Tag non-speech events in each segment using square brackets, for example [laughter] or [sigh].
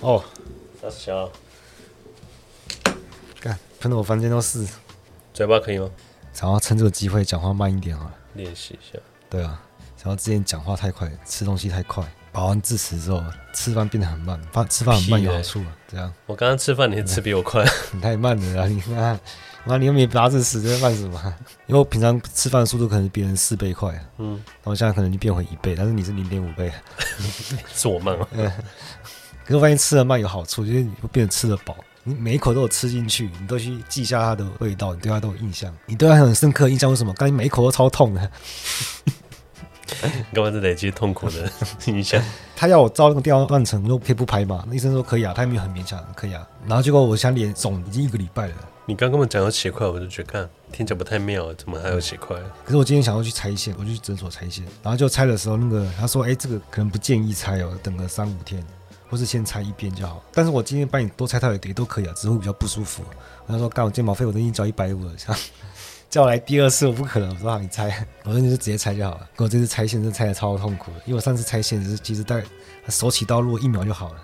哦，大小，干喷的我房间都是。嘴巴可以吗？想要趁这个机会讲话慢一点啊，练习一下。对啊，想要之前讲话太快，吃东西太快，饱完致死之后，吃饭变得很慢。饭吃饭很慢有好处啊，这样。我刚刚吃饭，你吃比我快。你 [laughs] 太慢了啊！你看，妈，你又没饱致死，在慢什么？因为我平常吃饭速度可能比别人四倍快，嗯，然后现在可能就变回一倍，但是你是零点五倍，是我慢吗？[laughs] 嗯。可是我发现吃的慢有好处，就是你会变得吃得饱。你每一口都有吃进去，你都去记下它的味道，你对它都有印象，你对它很深刻的印象。为什么？刚才每一口都超痛的，[laughs] 干嘛是累积痛苦的印象？他要我照那个电话断层，我可以不拍嘛？那医生说可以啊，他也没有很勉强，可以啊。然后结果我现在脸肿已经一个礼拜了。你刚跟我讲要血块，我就觉得看听起来不太妙，怎么还有血块？可是我今天想要去拆线，我就去诊所拆线，然后就拆的时候，那个他说，哎、欸，这个可能不建议拆哦，等个三五天。不是先拆一边就好，但是我今天帮你多拆套也都可以啊，只会比较不舒服。他说干我肩膀费我都已经交一百五了，这样叫我来第二次我不可能，我说好你拆，我说你就直接拆就好了。可我这次拆线是拆的超痛苦的，因为我上次拆线只是其实大概手起刀落一秒就好了，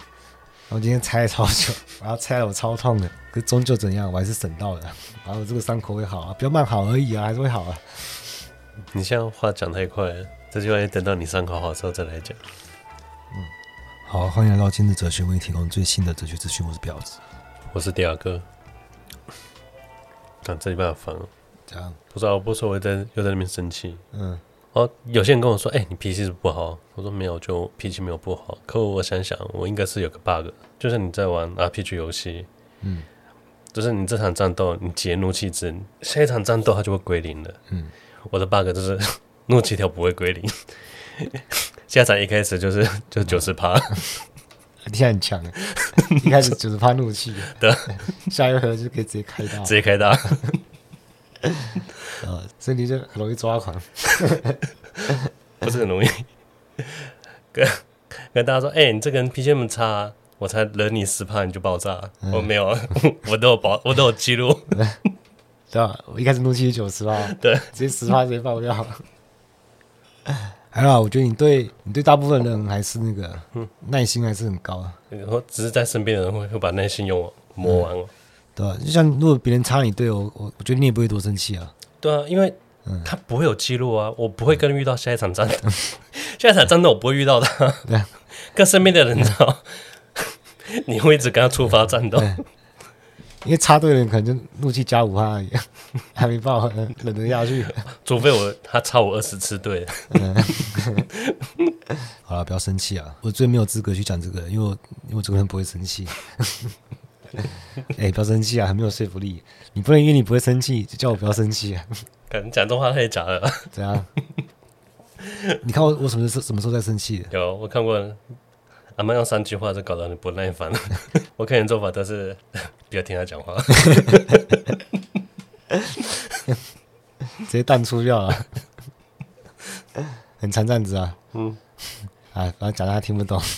然后今天拆了超久，然后拆了我超痛的，可终究怎样我还是省到了，然后我这个伤口会好啊，比较慢好而已啊，还是会好啊。你现在话讲太快了，这句话要等到你伤口好之后再来讲。嗯好，欢迎来到今日哲学，为你提供最新的哲学资讯。我是婊子，我是第二个。看、啊、这礼拜好烦哦，这样不知道我不说，我在又在那边生气。嗯，哦，有些人跟我说，哎、欸，你脾气是不好。我说没有，就脾气没有不好。可我想想，我应该是有个 bug，就是你在玩 RPG 游戏，嗯，就是你这场战斗你解怒气值，下一场战斗它就会归零了。嗯，我的 bug 就是 [laughs] 怒气条不会归零。下场一开始就是 [laughs] 就九十趴，你 [laughs] 现在很强，[laughs] 一开始九十趴怒气，对，下一回合就可以直接开大，直接开大，呃，所以你就很容易抓狂，不是很容易，跟跟大家说，哎、欸，你这个人脾气那么差，我才惹你十趴你就爆炸，嗯、我没有，我都有保，我都有记录，对吧？我一开始怒气是九十趴，对，直接十趴直接爆掉。还好，我觉得你对你对大部分人还是那个耐心还是很高啊。我只是在身边的人会会把耐心用完磨完了，对吧？就像如果别人插你队友，我我觉得你也不会多生气啊。对啊，因为他不会有记录啊，我不会跟遇到下一场战斗，[laughs] 下一场战斗我不会遇到他。对，跟身边的人知道，[laughs] 你会一直跟他触发战斗。因为插队的人可能就怒气加五趴而已，[laughs] 还没爆，忍得下去。除非我他插我二十次队。[laughs] 好了，不要生气啊！我最没有资格去讲这个，因为我因为我这个人不会生气。[laughs] 哎、欸，不要生气啊，很没有说服力。你不能因为你不会生气就叫我不要生气啊！敢讲这话太假了。怎样？你看我我什么时候什么时候在生气？有，我看过。阿妈用三句话就搞得你不耐烦了。我看你做法都是不要听他讲话，直接淡出掉了，很残这样子啊。嗯，啊，反正讲他听不懂。[laughs]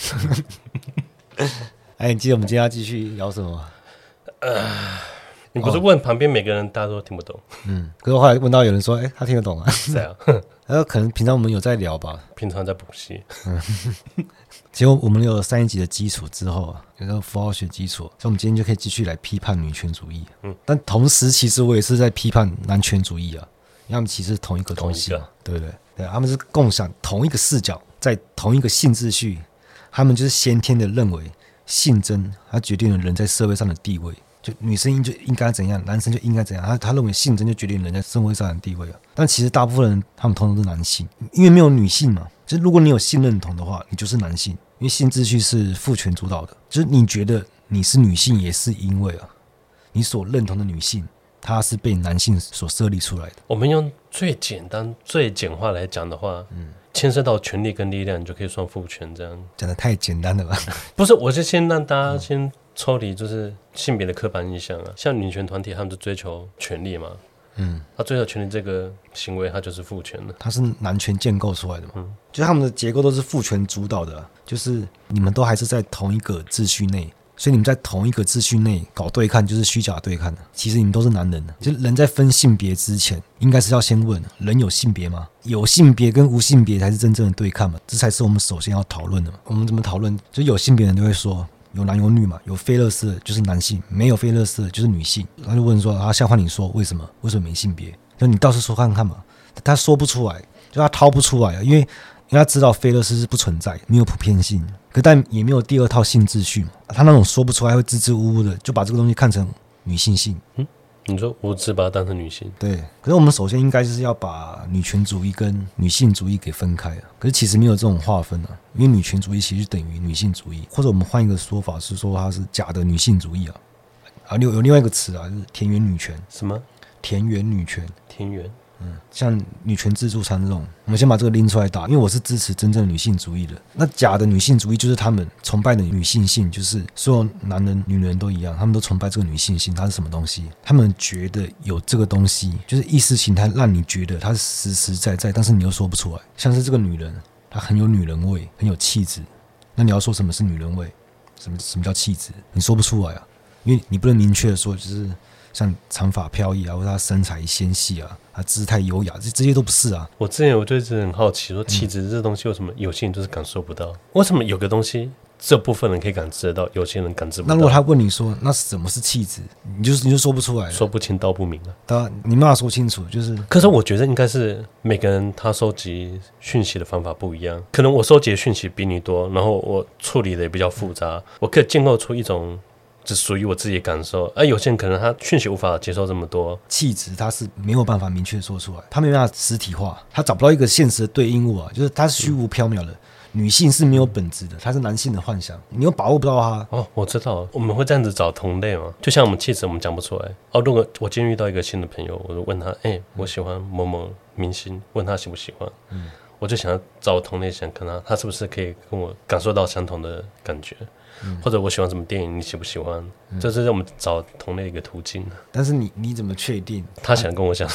哎，你记得我们今天要继续聊什么？呃，你不是问旁边每个人，大家都听不懂？嗯，可是我后来问到有人说，哎，他听得懂啊。是啊，[laughs] 然后可能平常我们有在聊吧，平常在补习。[laughs] 结果我们有了三一级的基础之后啊，有个符号学基础，所以我们今天就可以继续来批判女权主义。嗯，但同时其实我也是在批判男权主义啊，因为他们其实是同一个东西嘛，对不对？对，他们是共享同一个视角，在同一个性秩序，他们就是先天的认为性征它决定了人在社会上的地位，就女生应就应该怎样，男生就应该怎样，他他认为性征就决定人在社会上的地位啊。但其实大部分人他们通常是男性，因为没有女性嘛。就是如果你有性认同的话，你就是男性，因为性秩序是父权主导的。就是你觉得你是女性，也是因为啊，你所认同的女性，她是被男性所设立出来的。我们用最简单、最简化来讲的话，嗯，牵涉到权力跟力量，你就可以算父权。这样讲的太简单了吧？[laughs] 不是，我是先让大家先抽离，就是性别的刻板印象啊。像女权团体，他们就追求权力嘛。嗯，他最后权力这个行为，他就是父权的，他是男权建构出来的嘛？嗯，就是他们的结构都是父权主导的，就是你们都还是在同一个秩序内，所以你们在同一个秩序内搞对抗，就是虚假对抗的。其实你们都是男人的，就人在分性别之前，应该是要先问：人有性别吗？有性别跟无性别才是真正的对抗嘛？这才是我们首先要讨论的嘛。我们怎么讨论？就有性别人都会说。有男有女嘛，有非垃圾就是男性，没有非垃圾就是女性。然后就问说：“啊，像换你说为什么？为什么没性别？就你倒是说看看嘛。”他说不出来，就他掏不出来啊，因为因为他知道非垃圾是不存在，没有普遍性，可但也没有第二套性秩序嘛。他那种说不出来会支支吾吾的，就把这个东西看成女性性。嗯。你说我只把它当成女性，对。可是我们首先应该就是要把女权主义跟女性主义给分开啊。可是其实没有这种划分啊，因为女权主义其实等于女性主义，或者我们换一个说法是说它是假的女性主义啊。啊，有有另外一个词啊，就是田园女权。什么？田园女权？田园。嗯，像女权自助餐这种，我们先把这个拎出来打，因为我是支持真正女性主义的。那假的女性主义就是他们崇拜的女性性，就是所有男人、女人都一样，他们都崇拜这个女性性，它是什么东西？他们觉得有这个东西，就是意识形态让你觉得它是实实在在，但是你又说不出来。像是这个女人，她很有女人味，很有气质。那你要说什么是女人味？什么什么叫气质？你说不出来啊，因为你不能明确的说，就是。像长发飘逸啊，或者他身材纤细啊，他姿态优雅，这这些都不是啊。我之前我就一直很好奇，说气质这东西为什么有些人就是感受不到？为什么有个东西这部分人可以感知得到，有些人感知不到？那如果他问你说，那什么是气质？你就你就说不出来，说不清道不明啊。他你没法说清楚，就是。可是我觉得应该是每个人他收集讯息的方法不一样，可能我收集的讯息比你多，然后我处理的也比较复杂，我可以建构出一种。只属于我自己的感受，而有些人可能他讯息无法接受这么多气质，他是没有办法明确说出来，他没办法实体化，他找不到一个现实的对应物啊，就是他是虚无缥缈的。嗯、女性是没有本质的，他是男性的幻想，你又把握不到他。哦，我知道，我们会这样子找同类吗？就像我们气质，我们讲不出来。哦，如果我今天遇到一个新的朋友，我就问他，哎、欸，我喜欢某某明星，问他喜不喜欢，嗯，我就想要找同类，想看他，他是不是可以跟我感受到相同的感觉。或者我喜欢什么电影，你喜不喜欢？嗯、这是让我们找同类一个途径。但是你你怎么确定他想跟我讲？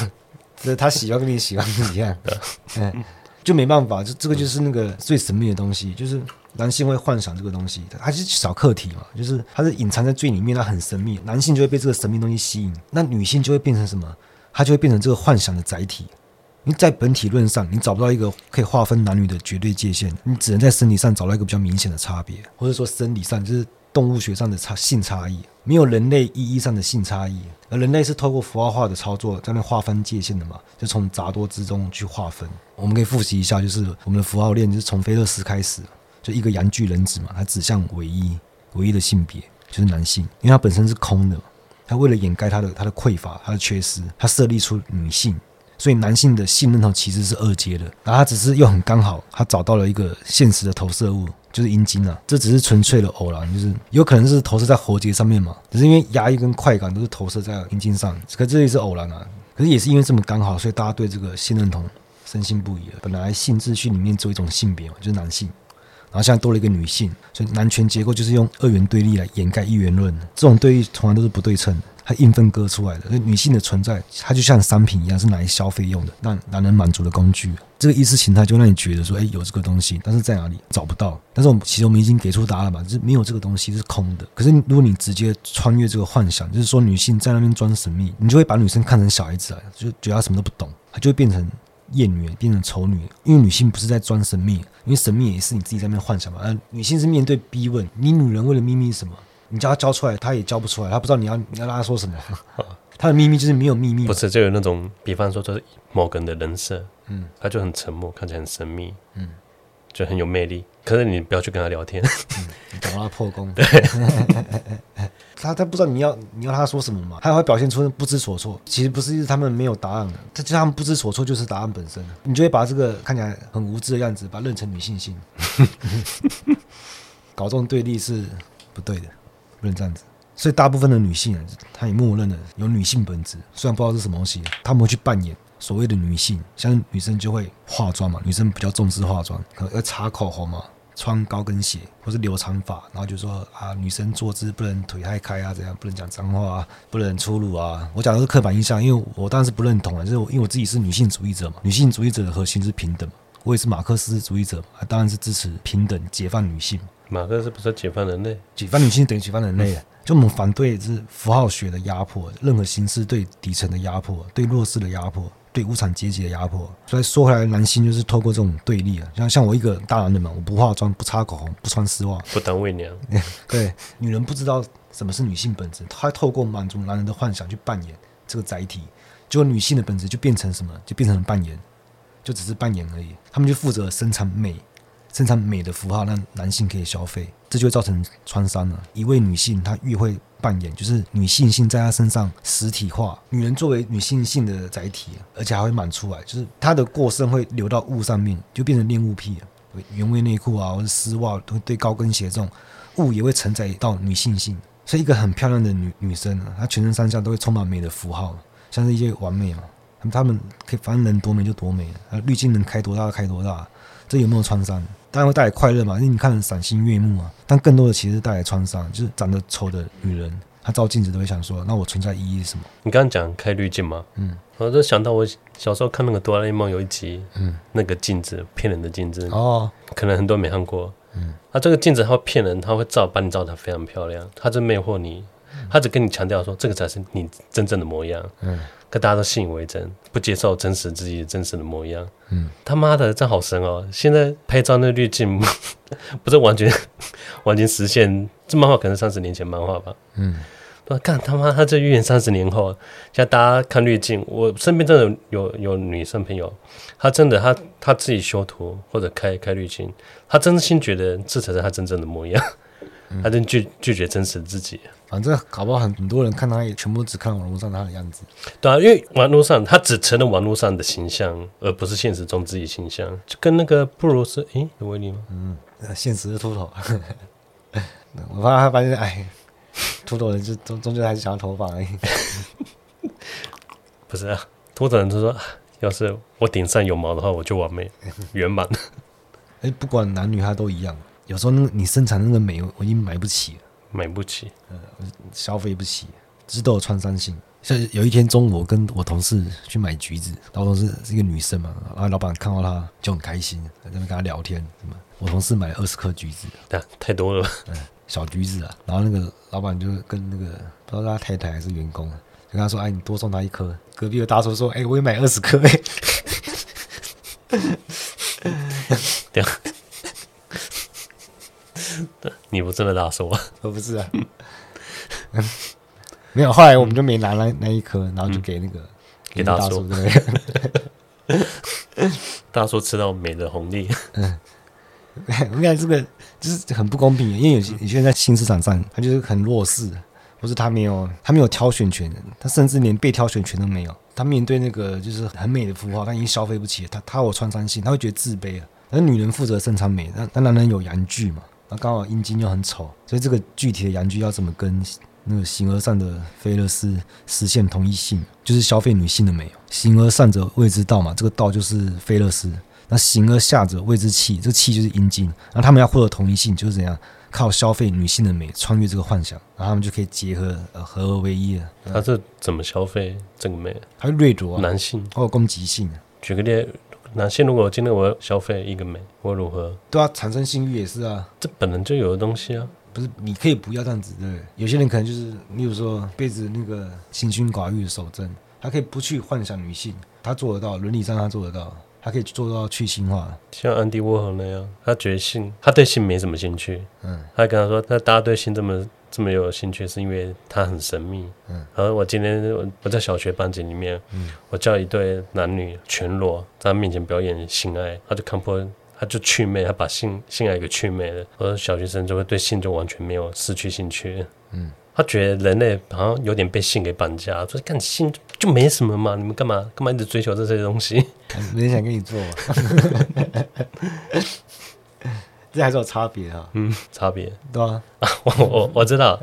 就是他喜欢跟你喜欢不一样，[laughs] 嗯，就没办法，这这个就是那个最神秘的东西，就是男性会幻想这个东西，他是小课题嘛，就是他是隐藏在最里面，他很神秘，男性就会被这个神秘东西吸引，那女性就会变成什么？他就会变成这个幻想的载体。你在本体论上，你找不到一个可以划分男女的绝对界限，你只能在生理上找到一个比较明显的差别，或者说生理上就是动物学上的差性差异，没有人类意义上的性差异，而人类是透过符号化的操作在那划分界限的嘛，就从杂多之中去划分。我们可以复习一下，就是我们的符号链就是从菲勒斯开始，就一个阳具人子嘛，它指向唯一唯一的性别就是男性，因为它本身是空的，它为了掩盖它的它的匮乏、它的缺失，它设立出女性。所以男性的性认同其实是二阶的，然后他只是又很刚好，他找到了一个现实的投射物，就是阴茎啊。这只是纯粹的偶然，就是有可能是投射在喉结上面嘛，只是因为压抑跟快感都是投射在阴茎上，可这也是偶然啊。可是也是因为这么刚好，所以大家对这个性认同深信不疑了。本来性秩序里面只有一种性别嘛，就是男性，然后现在多了一个女性，所以男权结构就是用二元对立来掩盖一元论，这种对立从来都是不对称的。它硬分割出来的，女性的存在，它就像商品一样，是拿来消费用的，让男人满足的工具。这个意识形态就让你觉得说，哎，有这个东西，但是在哪里找不到？但是我们其实我们已经给出答案嘛，就是没有这个东西是空的。可是如果你直接穿越这个幻想，就是说女性在那边装神秘，你就会把女生看成小孩子啊，就觉得她什么都不懂，她就会变成厌女，变成丑女。因为女性不是在装神秘，因为神秘也是你自己在那边幻想嘛。而女性是面对逼问，你女人为了秘密什么？你叫他交出来，他也交不出来，他不知道你要你要让他说什么。[laughs] 他的秘密就是没有秘密。不是，就有那种，比方说，就是某个人的人设，嗯，他就很沉默，看起来很神秘，嗯，就很有魅力。可是你不要去跟他聊天，嗯，你找他破功。[laughs] 对，[laughs] 他他不知道你要你要他说什么嘛，他会表现出不知所措。其实不是，是他们没有答案的，他就他们不知所措就是答案本身。你就会把这个看起来很无知的样子，把它认成女性性，搞这种对立是不对的。不能这样子，所以大部分的女性，她也默认了有女性本质，虽然不知道是什么东西，她们会去扮演所谓的女性，像女生就会化妆嘛，女生比较重视化妆，可能要擦口红嘛，穿高跟鞋或是留长发，然后就说啊，女生坐姿不能腿太开啊，怎样不能讲脏话啊，不能粗鲁啊。我讲的是刻板印象，因为我当然是不认同啊，就是因为我自己是女性主义者嘛，女性主义者的核心是平等，我也是马克思主义者，当然是支持平等解放女性。马克思不是解放人类，解放女性等于解放人类。啊、就我们反对是符号学的压迫，任何形式对底层的压迫，对弱势的压迫，对无产阶级的压迫。所以说回来，男性就是透过这种对立啊，像像我一个大男人嘛，我不化妆，不擦口红，不穿丝袜，不当伪娘。[laughs] 对，女人不知道什么是女性本质，她透过满足男人的幻想去扮演这个载体，结果女性的本质就变成什么？就变成了扮演，就只是扮演而已。他们就负责生产美。生产美的符号，让男性可以消费，这就会造成创伤了。一位女性，她越会扮演，就是女性性在她身上实体化。女人作为女性性的载体，而且还会满出来，就是她的过剩会流到物上面，就变成恋物癖了。原味内裤啊，或者丝袜，会对高跟鞋这种物也会承载到女性性。所以，一个很漂亮的女女生啊，她全身上下都会充满美的符号，像是一些完美嘛。他们可以，反正能多美就多美，啊，滤镜能开多大开多大。这有没有创伤？当然会带来快乐嘛，因为你看赏心悦目啊。但更多的其实带来创伤，就是长得丑的女人，她照镜子都会想说：“那我存在意义是什么？”你刚刚讲开滤镜嘛，嗯，我就想到我小时候看那个哆啦 A 梦有一集，嗯，那个镜子骗人的镜子哦，可能很多人没看过，嗯，啊，这个镜子它会骗人，它会照把你照得非常漂亮，它就魅惑你，它只跟你强调说这个才是你真正的模样，嗯。可大家都信以为真，不接受真实自己真实的模样。嗯，他妈的，这好神哦！现在拍照那滤镜，[laughs] 不是完全 [laughs] 完全实现。这漫画可能三十年前漫画吧。嗯，不干他妈，他这预言三十年后，现在大家看滤镜，我身边真的有有女生朋友，她真的她她自己修图或者开开滤镜，她真心觉得这才是她真正的模样。她真拒拒绝真实自己，反正搞不好很很多人看他也全部只看网络上他的样子。对啊，因为网络上他只承认网络上的形象，而不是现实中自己形象。就跟那个布鲁斯，诶，有威力吗？嗯，现实的秃头。我发现他发现，哎，秃头人就终终究还是想要头发而已。[laughs] 不是啊，秃头人就说，要是我顶上有毛的话，我就完美圆满。[laughs] 哎，不管男女，他都一样。有时候，那个你生产的那个美，我已经买不起了，买不起，呃，消费不起，只是都有创伤性。像有一天中午，我跟我同事去买橘子，然后同事是一个女生嘛，然后老板看到她就很开心，在那边跟她聊天。什么？我同事买了二十颗橘子，对，太多了，嗯，小橘子啊。然后那个老板就跟那个不知道他太太还是员工，就跟他说：“哎，你多送他一颗。”隔壁的大叔说：“哎，我也买二十颗。”哎，对。你不是那大叔啊？我 [laughs] 不是啊，[laughs] 没有。后来我们就没拿那那一颗，然后就给那个、嗯、给大叔。对 [laughs] 大叔吃到美的红利。嗯，我感觉这个就是很不公平，因为有些有些人在新市场上，他就是很弱势，或是他没有他没有挑选权，他甚至连被挑选权都没有。他面对那个就是很美的符号，他已经消费不起，他他有创伤性，他会觉得自卑啊。而女人负责生产美，那那男人有阳具嘛？那刚好阴茎又很丑，所以这个具体的阳具要怎么跟那个形而上的菲勒斯实现同一性，就是消费女性的美。形而上者谓之道嘛，这个道就是菲勒斯。那形而下者谓之气，这个器就是阴茎。那他们要获得同一性，就是怎样靠消费女性的美，穿越这个幻想，然后他们就可以结合，呃，合而为一了。他这怎么消费这个美？还有掠夺啊，男性，还有攻击性。举个例。男性如果今天我要消费一个美，我如何？对啊，产生性欲也是啊，这本来就有的东西啊。不是，你可以不要这样子，对不对？有些人可能就是，例如说，背着那个清心寡欲的守贞，他可以不去幻想女性，他做得到，伦理上他做得到，他可以做到去性化。像安迪沃荷那样，他觉得性，他对性没什么兴趣。嗯，他跟他说，那大家对性这么。这么有兴趣，是因为他很神秘。嗯，而我今天我我在小学班级里面，嗯，我叫一对男女全裸在他面前表演性爱，他就看破，他就去魅，他把性性爱给去魅了。而小学生就会对性就完全没有失去兴趣。嗯，他觉得人类好像有点被性给绑架，说看性就没什么嘛，你们干嘛干嘛一直追求这些东西？[laughs] 没人想跟你做。[laughs] 这还是有差别啊，嗯，差别，对啊，我 [laughs] 我我知道，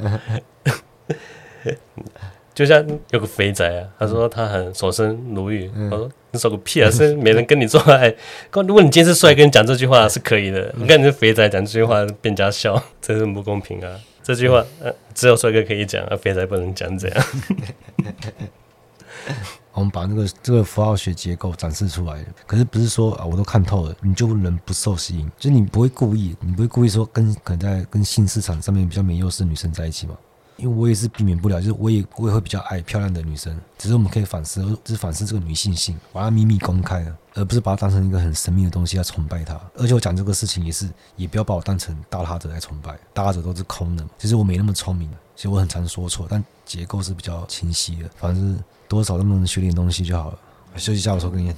[laughs] 就像有个肥仔啊，他说他很守身如玉，我说你守个屁啊，是没人跟你做爱。[laughs] 如果你今天是帅哥，你讲这句话是可以的。你看你这肥仔讲这句话，被人家笑，真是不公平啊！这句话呃，只有帅哥可以讲，而肥仔不能讲这样。我们把那个这个符号学结构展示出来，可是不是说啊，我都看透了，你就能不受吸引？就你不会故意，你不会故意说跟可能在跟性市场上面比较没优势的女生在一起嘛？因为我也是避免不了，就是我也我也会比较爱漂亮的女生，只是我们可以反思，就是反思这个女性性，把它秘密公开了，而不是把它当成一个很神秘的东西来崇拜它。而且我讲这个事情也是，也不要把我当成大他者来崇拜，大他者都是空的。其实我没那么聪明，其实我很常说错，但结构是比较清晰的。反正多少都能学点东西就好了。休息一下，我抽根烟。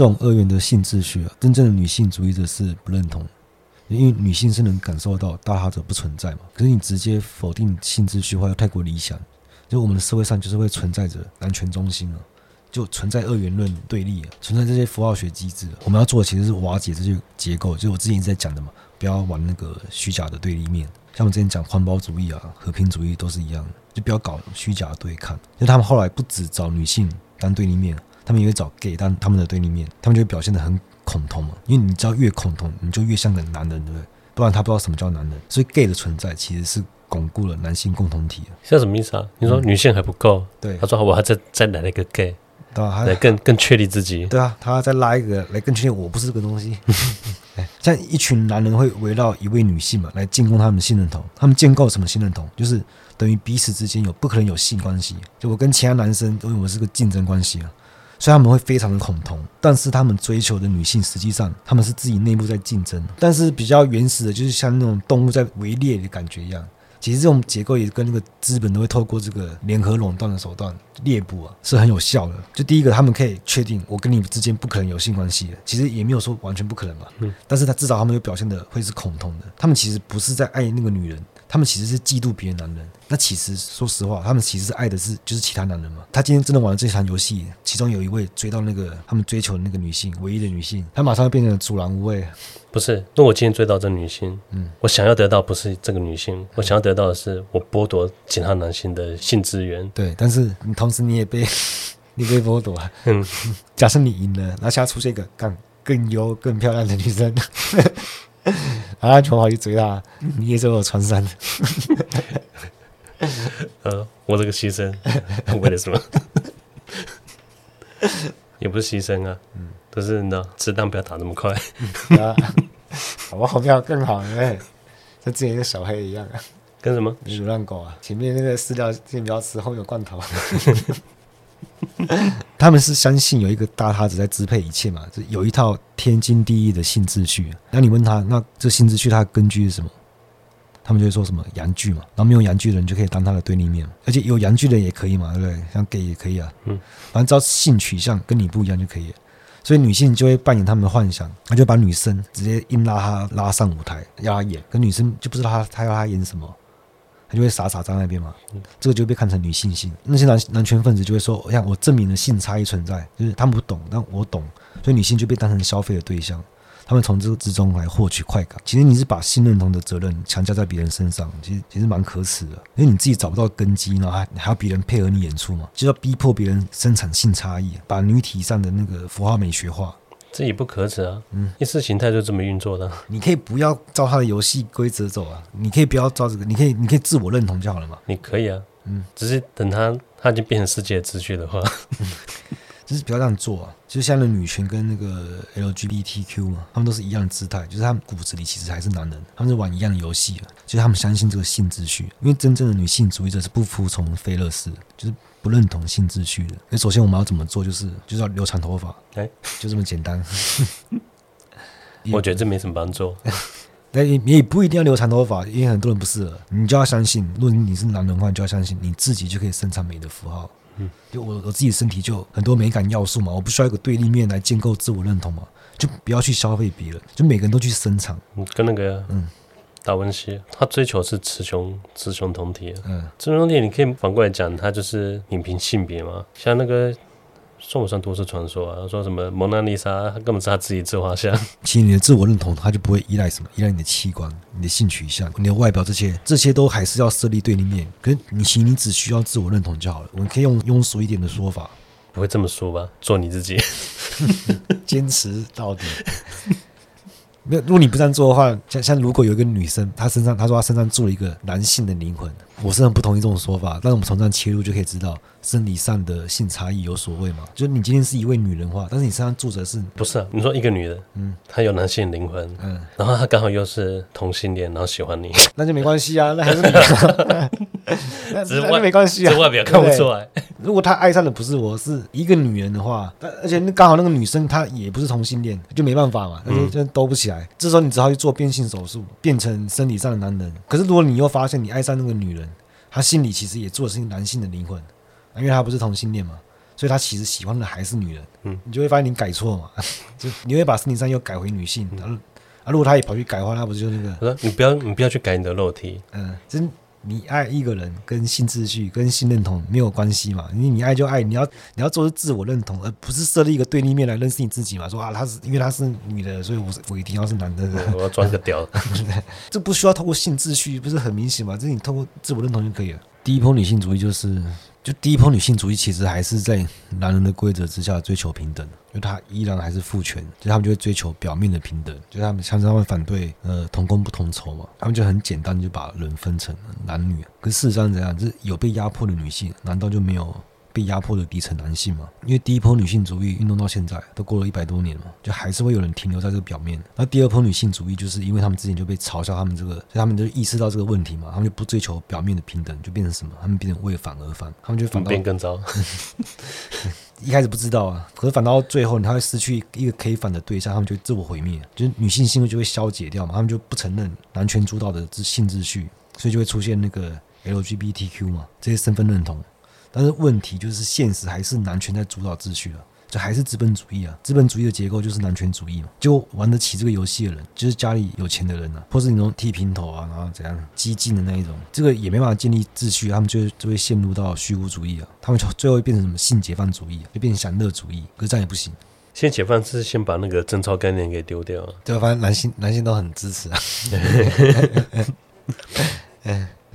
这种二元的性秩序啊，真正的女性主义者是不认同，因为女性是能感受到大他者不存在嘛。可是你直接否定性秩序的话，又太过理想。就我们的社会上就是会存在着男权中心啊，就存在二元论对立啊，存在这些符号学机制。我们要做的其实是瓦解这些结构，就我之前一直在讲的嘛，不要玩那个虚假的对立面。像我之前讲环保主义啊、和平主义都是一样，就不要搞虚假的对抗。就他们后来不止找女性当对立面。他们也会找 gay 当他们的对立面，他们就会表现得很恐同嘛，因为你知道越恐同，你就越像个男人，对不对？不然他不知道什么叫男人，所以 gay 的存在其实是巩固了男性共同体。像什么意思啊？你说女性还不够？嗯、对，他说我还再再来一个 gay，对啊，来更更确立自己。对啊，他再拉一个来更确定我不是这个东西。[laughs] 像一群男人会围绕一位女性嘛，来建构他们的性认同。他们建构什么性认同？就是等于彼此之间有不可能有性关系，就我跟其他男生，因为我们是个竞争关系啊。所以他们会非常的恐同，但是他们追求的女性，实际上他们是自己内部在竞争。但是比较原始的，就是像那种动物在围猎的感觉一样。其实这种结构也跟那个资本都会透过这个联合垄断的手段猎捕啊，是很有效的。就第一个，他们可以确定我跟你之间不可能有性关系，其实也没有说完全不可能嘛。嗯。但是他至少他们又表现的会是恐同的，他们其实不是在爱那个女人。他们其实是嫉妒别的男人，那其实说实话，他们其实是爱的是就是其他男人嘛。他今天真的玩了这场游戏，其中有一位追到那个他们追求的那个女性，唯一的女性，他马上会变成阻拦无畏。不是，那我今天追到这女性，嗯，我想要得到不是这个女性，我想要得到的是我剥夺其他男性的性资源。对，但是你同时你也被 [laughs] 你被剥夺。嗯，[laughs] 假设你赢了，那现在出现一个更更优、更漂亮的女生。[laughs] 啊！安全跑去追他，你也是我穿山的。[laughs] 呃，我这个牺牲为了什么？[laughs] 也不是牺牲啊，嗯，都是你知道，子弹不要打那么快。啊，我后面更好，因为像之前跟小黑一样啊，跟什么？流浪狗啊，前面那个饲料先不要吃，后面有罐头。[laughs] 他们是相信有一个大他者在支配一切嘛，就有一套天经地义的性秩序。那你问他，那这性秩序它的根据是什么？他们就会说什么阳具嘛，然后没有阳具的人就可以当他的对立面，而且有阳具的也可以嘛，对不对？像 gay 也可以啊，嗯，反正只要性取向跟你不一样就可以了。所以女性就会扮演他们的幻想，他就把女生直接硬拉她拉上舞台，要她演，可女生就不知道她她要她演什么，他就会傻傻站在那边嘛，这个就被看成女性性。那些男男权分子就会说，我想我证明了性差异存在，就是他们不懂，但我懂，所以女性就被当成消费的对象。他们从这个之中来获取快感。其实你是把性认同的责任强加在别人身上，其实其实蛮可耻的。因为你自己找不到根基，然后还还要别人配合你演出嘛，就要逼迫别人生产性差异，把女体上的那个符号美学化。这也不可耻啊，嗯，意识形态就这么运作的。你可以不要照他的游戏规则走啊，你可以不要照这个，你可以你可以自我认同就好了嘛。你可以啊，嗯，只是等他他已经变成世界秩序的话。[laughs] 就是不要这样做啊！就是现在的女权跟那个 LGBTQ 嘛，他们都是一样的姿态，就是他们骨子里其实还是男人，他们是玩一样的游戏啊。就是他们相信这个性秩序，因为真正的女性主义者是不服从菲勒斯，就是不认同性秩序的。那首先我们要怎么做？就是就是要留长头发，哎、欸，就这么简单。[laughs] 我觉得这没什么帮助。[laughs] 那你你也不一定要留长头发，因为很多人不适合。你就要相信，如果你是男人的话，你就要相信你自己就可以生产美的符号。嗯就我我自己身体就很多美感要素嘛，我不需要一个对立面来建构自我认同嘛，就不要去消费别人，就每个人都去生产。跟那个嗯，达文西他追求是雌雄雌雄同体，嗯，雌雄同体你可以反过来讲，他就是弭平性别嘛，像那个。算不算都市传说啊？说什么蒙娜丽莎，根本是他自己自画像。[laughs] 其实你的自我认同，他就不会依赖什么，依赖你的器官、你的性取向、你的外表这些，这些都还是要设立对立面。可是你其实你只需要自我认同就好了。我们可以用庸俗一点的说法，不会这么说吧？做你自己，[laughs] 坚持到底。没有，如果你不这样做的话，像像如果有一个女生，她身上她说她身上住了一个男性的灵魂，我是很不同意这种说法。但是我们从这样切入就可以知道，生理上的性差异有所谓嘛？就是你今天是一位女人话，但是你身上住着是不是啊？你说一个女人，嗯，她有男性灵魂，嗯，然后她刚好又是同性恋，然后喜欢你，[laughs] 那就没关系啊，[laughs] 那还是你。[laughs] 那只是外没关系啊，这外表看不出来。如果她爱上的不是我，是一个女人的话，而且刚好那个女生她也不是同性恋，就没办法嘛，那就就兜不起来。这时候你只好去做变性手术，变成生理上的男人。可是如果你又发现你爱上那个女人，她心里其实也做的是男性的灵魂，因为他不是同性恋嘛，所以他其实喜欢的还是女人。嗯，你就会发现你改错嘛，[laughs] 就你会把四零三又改回女性。啊，如果他也跑去改的话，那不是就那个？你不要你不要去改你的肉体。嗯，真。你爱一个人跟性秩序跟性认同没有关系嘛？你你爱就爱，你要你要做是自我认同，而不是设立一个对立面来认识你自己嘛？说啊，她是因为她是女的，所以我我一定要是男的。[laughs] 我要装个屌，[laughs] 这不需要透过性秩序，不是很明显吗？这你透过自我认同就可以了。第一波女性主义就是。就第一波女性主义其实还是在男人的规则之下追求平等，就他依然还是父权，就他们就会追求表面的平等，就他们像是他们反对呃同工不同酬嘛，他们就很简单就把人分成男女，可事实上怎样，就是有被压迫的女性，难道就没有？被压迫的底层男性嘛，因为第一波女性主义运动到现在都过了一百多年了嘛，就还是会有人停留在这个表面。那第二波女性主义就是因为他们之前就被嘲笑，他们这个，所以他们就意识到这个问题嘛，他们就不追求表面的平等，就变成什么？他们变成为反而反，他们就反倒变更糟。[laughs] 一开始不知道啊，可是反到最后，他会失去一个可以反的对象，他们就自我毁灭，就是女性性就会消解掉嘛，他们就不承认男权主导的性秩序，所以就会出现那个 LGBTQ 嘛，这些身份认同。但是问题就是，现实还是男权在主导秩序了，这还是资本主义啊。资本主义的结构就是男权主义嘛。就玩得起这个游戏的人，就是家里有钱的人啊，或是那种剃平头啊，然后怎样激进的那一种，这个也没办法建立秩序，他们就就会陷入到虚无主义啊。他们就 [laughs] 最后会变成什么性解放主义，就变成享乐主义。可是这样也不行，先解放是先把那个贞操概念给丢掉啊。对，反正男性男性都很支持啊。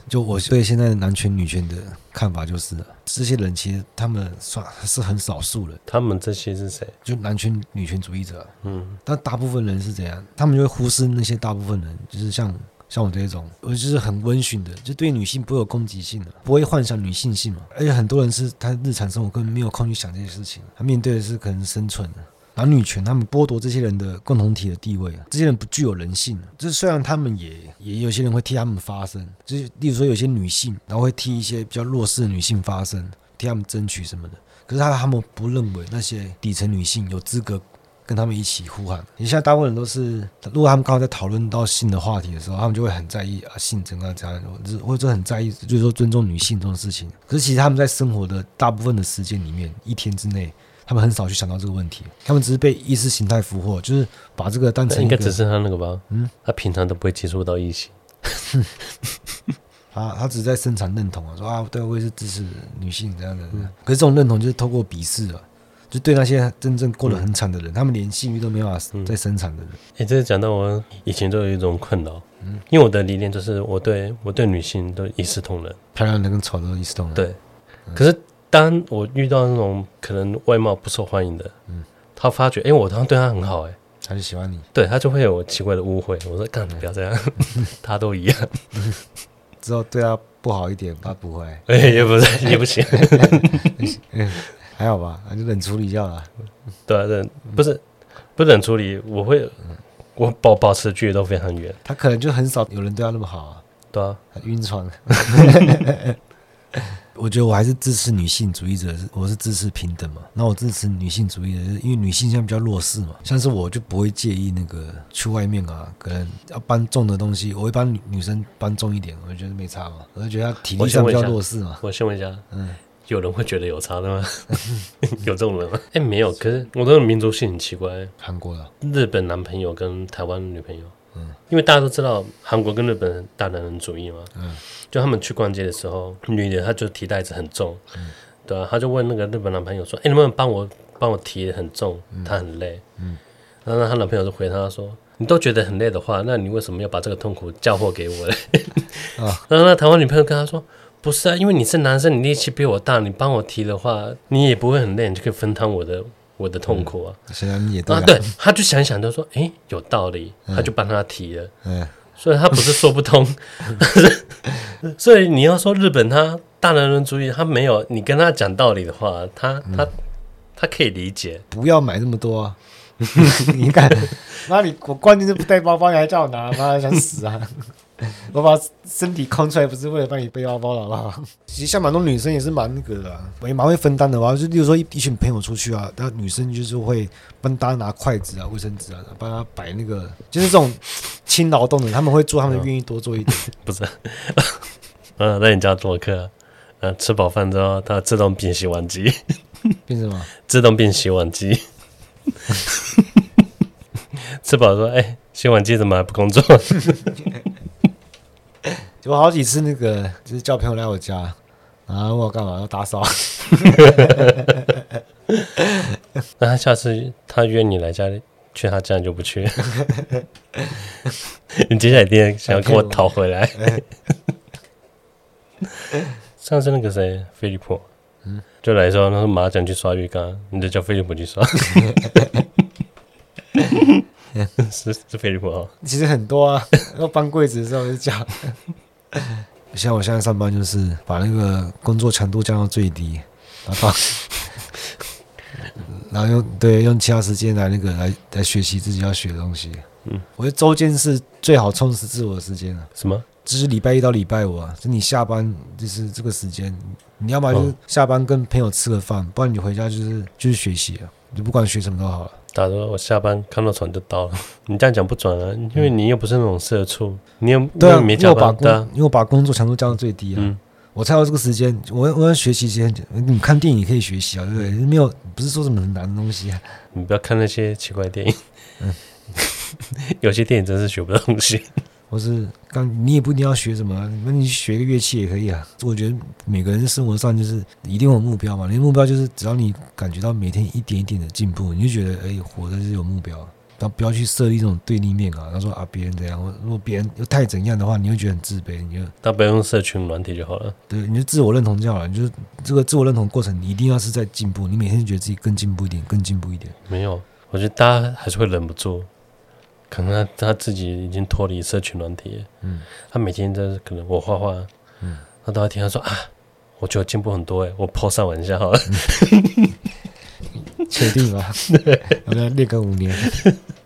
就我对现在男权女权的看法就是，这些人其实他们算是很少数人。他们这些是谁？就男权女权主义者。嗯，但大部分人是怎样？他们就会忽视那些大部分人，就是像像我这种，我就是很温驯的，就对女性不会有攻击性的，不会幻想女性性嘛。而且很多人是他日常生活根本没有空去想这些事情，他面对的是可能生存的。男女权，他们剥夺这些人的共同体的地位，这些人不具有人性。就是虽然他们也也有些人会替他们发声，就是例如说有些女性，然后会替一些比较弱势的女性发声，替他们争取什么的。可是他他们不认为那些底层女性有资格跟他们一起呼喊。你现在大部分人都是，如果他们刚好在讨论到性的话题的时候，他们就会很在意啊，性怎样怎样，或者很在意，就是说尊重女性这种事情。可是其实他们在生活的大部分的时间里面，一天之内，他们很少去想到这个问题。他们只是被意识形态俘获，就是把这个当成应该只是他那个吧？嗯，他平常都不会接触到异性。[laughs] 他，他只是在生产认同啊，说啊，对，我也是支持女性这样的。嗯、可是这种认同就是透过鄙视啊，就对那些真正过得很惨的人，嗯、他们连性欲都没办法再生产的人。哎、嗯，这是讲到我以前都有一种困扰，嗯，因为我的理念就是我对我对女性都一视同仁，漂亮的跟丑的都一视同仁。对，嗯、可是当我遇到那种可能外貌不受欢迎的，嗯，他发觉，哎，我好像对他很好，哎，他就喜欢你，对他就会有奇怪的误会。我说，干，不要这样，嗯、[laughs] [laughs] 他都一样。之后对他不好一点，他不会，[laughs] 哎，也不是，也不行，还好吧，那就冷处理掉了。对啊，冷不是不冷处理，我会我保保持的距离都非常远。他可能就很少有人对他那么好啊，对啊，晕船。我觉得我还是支持女性主义者，我是支持平等嘛。那我支持女性主义者，因为女性现在比较弱势嘛。像是我就不会介意那个去外面啊，可能要搬重的东西，我会帮女女生搬重一点，我就觉得没差嘛。我就觉得她体力上比较弱势嘛。我先问一下，嗯，有人会觉得有差的吗？[laughs] 有这种人吗？[laughs] 哎，没有。可是我的民族性很奇怪，韩国的日本男朋友跟台湾女朋友。嗯，因为大家都知道韩国跟日本人大男人主义嘛，嗯，就他们去逛街的时候，女的她就提袋子很重，嗯，对啊，她就问那个日本男朋友说：“哎，能不能帮我帮我提很重？她很累。”嗯，然后她男朋友就回她说：“你都觉得很累的话，那你为什么要把这个痛苦嫁祸给我嘞？” [laughs] 啊，然后那台湾女朋友跟他说：“不是啊，因为你是男生，你力气比我大，你帮我提的话，你也不会很累，你就可以分摊我的。”我的痛苦啊，对啊，对，他就想想，他说，哎，有道理，他就帮他提了，嗯，所以他不是说不通，[laughs] 所以你要说日本他大男人主义，他没有，你跟他讲道理的话，他他他可以理解，不要买那么多啊，[laughs] 你看，[laughs] 妈你我关键是不带包包，你还叫我拿，妈想死啊！[laughs] 我把身体空出来，不是为了帮你背包包的，好不好？其实像蛮多女生也是蛮那个的，也蛮会分担的吧。就例如说一一群朋友出去啊，那女生就是会帮大家拿筷子啊、卫生纸啊，帮他摆那个，就是这种轻劳动的，他们会做，他们愿意多做一点。[laughs] 不是，嗯，[laughs] 在你家做客，嗯，吃饱饭之后，他自动变洗碗机，变什么？自动变洗碗机。吃饱说：“哎，洗碗机怎么还不工作？”我好几次那个就是叫朋友来我家，然后问我干嘛要打扫。[laughs] 那他下次他约你来家里，去他家你就不去。[laughs] 你接下来一定想要跟我讨回来。[laughs] 上次那个谁，菲利普，嗯，就来说，他说麻将去刷浴缸，你就叫菲利普去刷。是是菲利普哦，其实很多啊，要搬柜子的时候就叫。[laughs] 像我现在上班就是把那个工作强度降到最低，然后，[laughs] 然后用对用其他时间来那个来来学习自己要学的东西。嗯，我觉得周间是最好充实自我的时间了。什么？就是礼拜一到礼拜五啊，就你下班就是这个时间，你要么就是下班跟朋友吃个饭，不然你回家就是就是学习啊，你不管学什么都好了。打说我下班看到船就到了，[laughs] 你这样讲不准啊，因为你又不是那种社畜，你又对啊，没加班，因为我把工作强度降到最低啊，嗯、我才有这个时间，我我要学习时间，你看电影也可以学习啊，对不对？没有，不是说什么很难的东西啊，你不要看那些奇怪的电影，嗯，[laughs] 有些电影真是学不到东西。或是刚你也不一定要学什么，那你学个乐器也可以啊。我觉得每个人生活上就是一定有目标嘛。你的目标就是只要你感觉到每天一点一点的进步，你就觉得哎、欸，活着是有目标。然后不要去设立这种对立面啊。他说啊，别人怎样，如果别人又太怎样的话，你会觉得很自卑。你就那不要用社群软体就好了。对，你就自我认同就好了。你就是这个自我认同过程，你一定要是在进步。你每天觉得自己更进步一点，更进步一点。没有，我觉得大家还是会忍不住。可能他他自己已经脱离社群软体，嗯，他每天都可能我画画，嗯，他都要听他说啊，我觉得进步很多哎，我 po 上玩一下好了，确定吗？我要练个五年，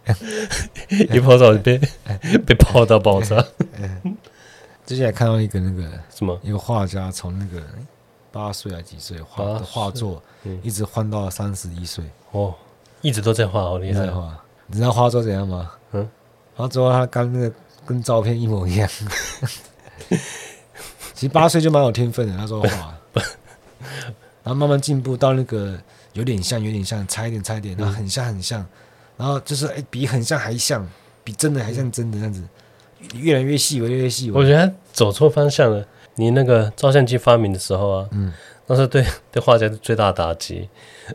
[laughs] 一 po 上就被 [laughs] 被泡到爆炸。[laughs] 之前还看到一个那个什么，一个画家从那个八岁还几岁画的画作，一直画到三十一岁。哦。一直都在画，好厉害。画。你知道花粥怎样吗？嗯，花粥他刚那个跟照片一模一样。[laughs] 其实八岁就蛮有天分的，他说画，然后慢慢进步到那个有点像，有点像，差一点，差一点，然后很像，很像，然后就是哎，比很像还像，比真的还像真的这样子，越来越细，越来越细。我觉得他走错方向了。你那个照相机发明的时候啊，嗯。那是对 [laughs] 对画家是最大的打击，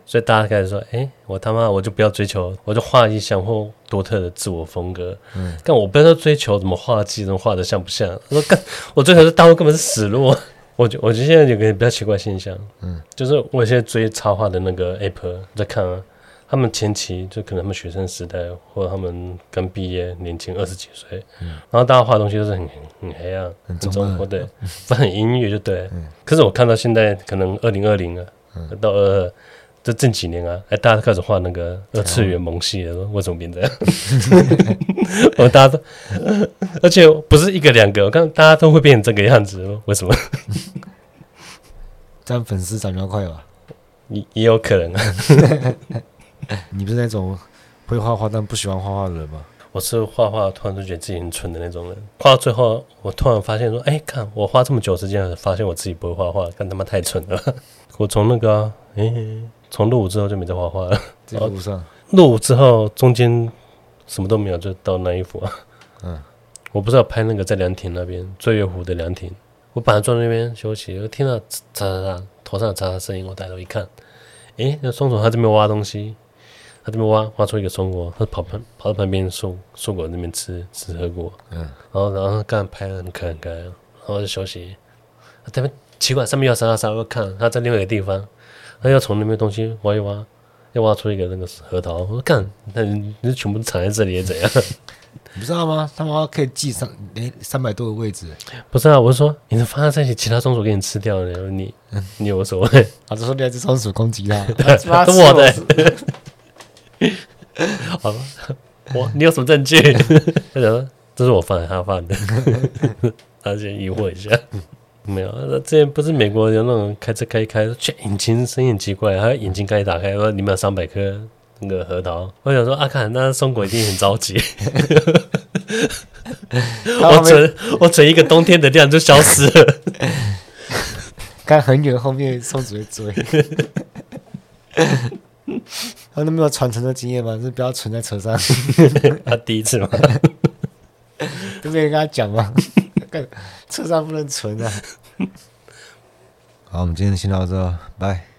所以大家开始说：“哎、欸，我他妈我就不要追求，我就画一项或独特的自我风格。嗯，但我不要追求怎么画技能画的像不像。我说干，我追求的大陆根本是死路。我觉我觉得现在有个比较奇怪现象，嗯，就是我现在追插画的那个 app 在看啊。”他们前期就可能他们学生时代，或者他们刚毕业，年轻二十几岁，嗯、然后大家画东西都是很很黑暗，很中国，对，[laughs] 不很音乐就对。嗯、可是我看到现在可能二零二零啊，嗯、到二二这近几年啊，哎，大家都开始画那个二次元萌系了，嗯、为什么变这样？[laughs] 我大家都，而且不是一个两个，我看大家都会变成这个样子，为什么？[laughs] 这样粉丝涨比较快吧？也也有可能啊。你不是那种会画画但不喜欢画画的人吗？我是画画突然就觉得自己很蠢的那种人。画到最后，我突然发现说：“哎、欸，看我花这么久时间，发现我自己不会画画，看他妈太蠢了。[laughs] ”我从那个哎，从入伍之后就没再画画了。在路上入伍之后，中间什么都没有，就到那一幅啊。嗯，我不知道拍那个在凉亭那边醉月湖的凉亭，我本来坐在那边休息，我听到嚓嚓嚓头上嚓嚓声音，我抬头一看，哎、欸，那松鼠它这边挖东西。他这边挖挖出一个松果，他跑旁跑到旁边树树果那边吃吃核果，嗯，然后然后刚才拍的很可爱很可爱，然后就休息。他这边奇怪，上面要啥啥啥，我看他在另外一个地方，他要从那边东西挖一挖，要挖出一个那个核桃。我说干，那你你全部藏在这里也怎样？你不知道吗？他们可以记上连三百多个位置。不是啊，我是说，你能放在这里，其他松鼠给你吃掉了，你你无所谓？啊，就说两只松鼠攻击他，[laughs] 都我的。好了，我你有什么证据？他说这是我放的，他放的。[laughs] 他先疑惑一下，没有。那之前不是美国有那种开车开一开，却引擎声音很奇怪，他引擎盖一打开，说里面有三百颗那个核桃。我想说，阿、啊、看那松果一定很着急。我存我存一个冬天的量就消失了。看很远后面松鼠会追。他都没有传承的经验吗？是不要存在车上。他 [laughs] 第一次吗？都没人跟他讲吗？[laughs] 车上不能存啊。[laughs] 好，我们今天先到这，拜。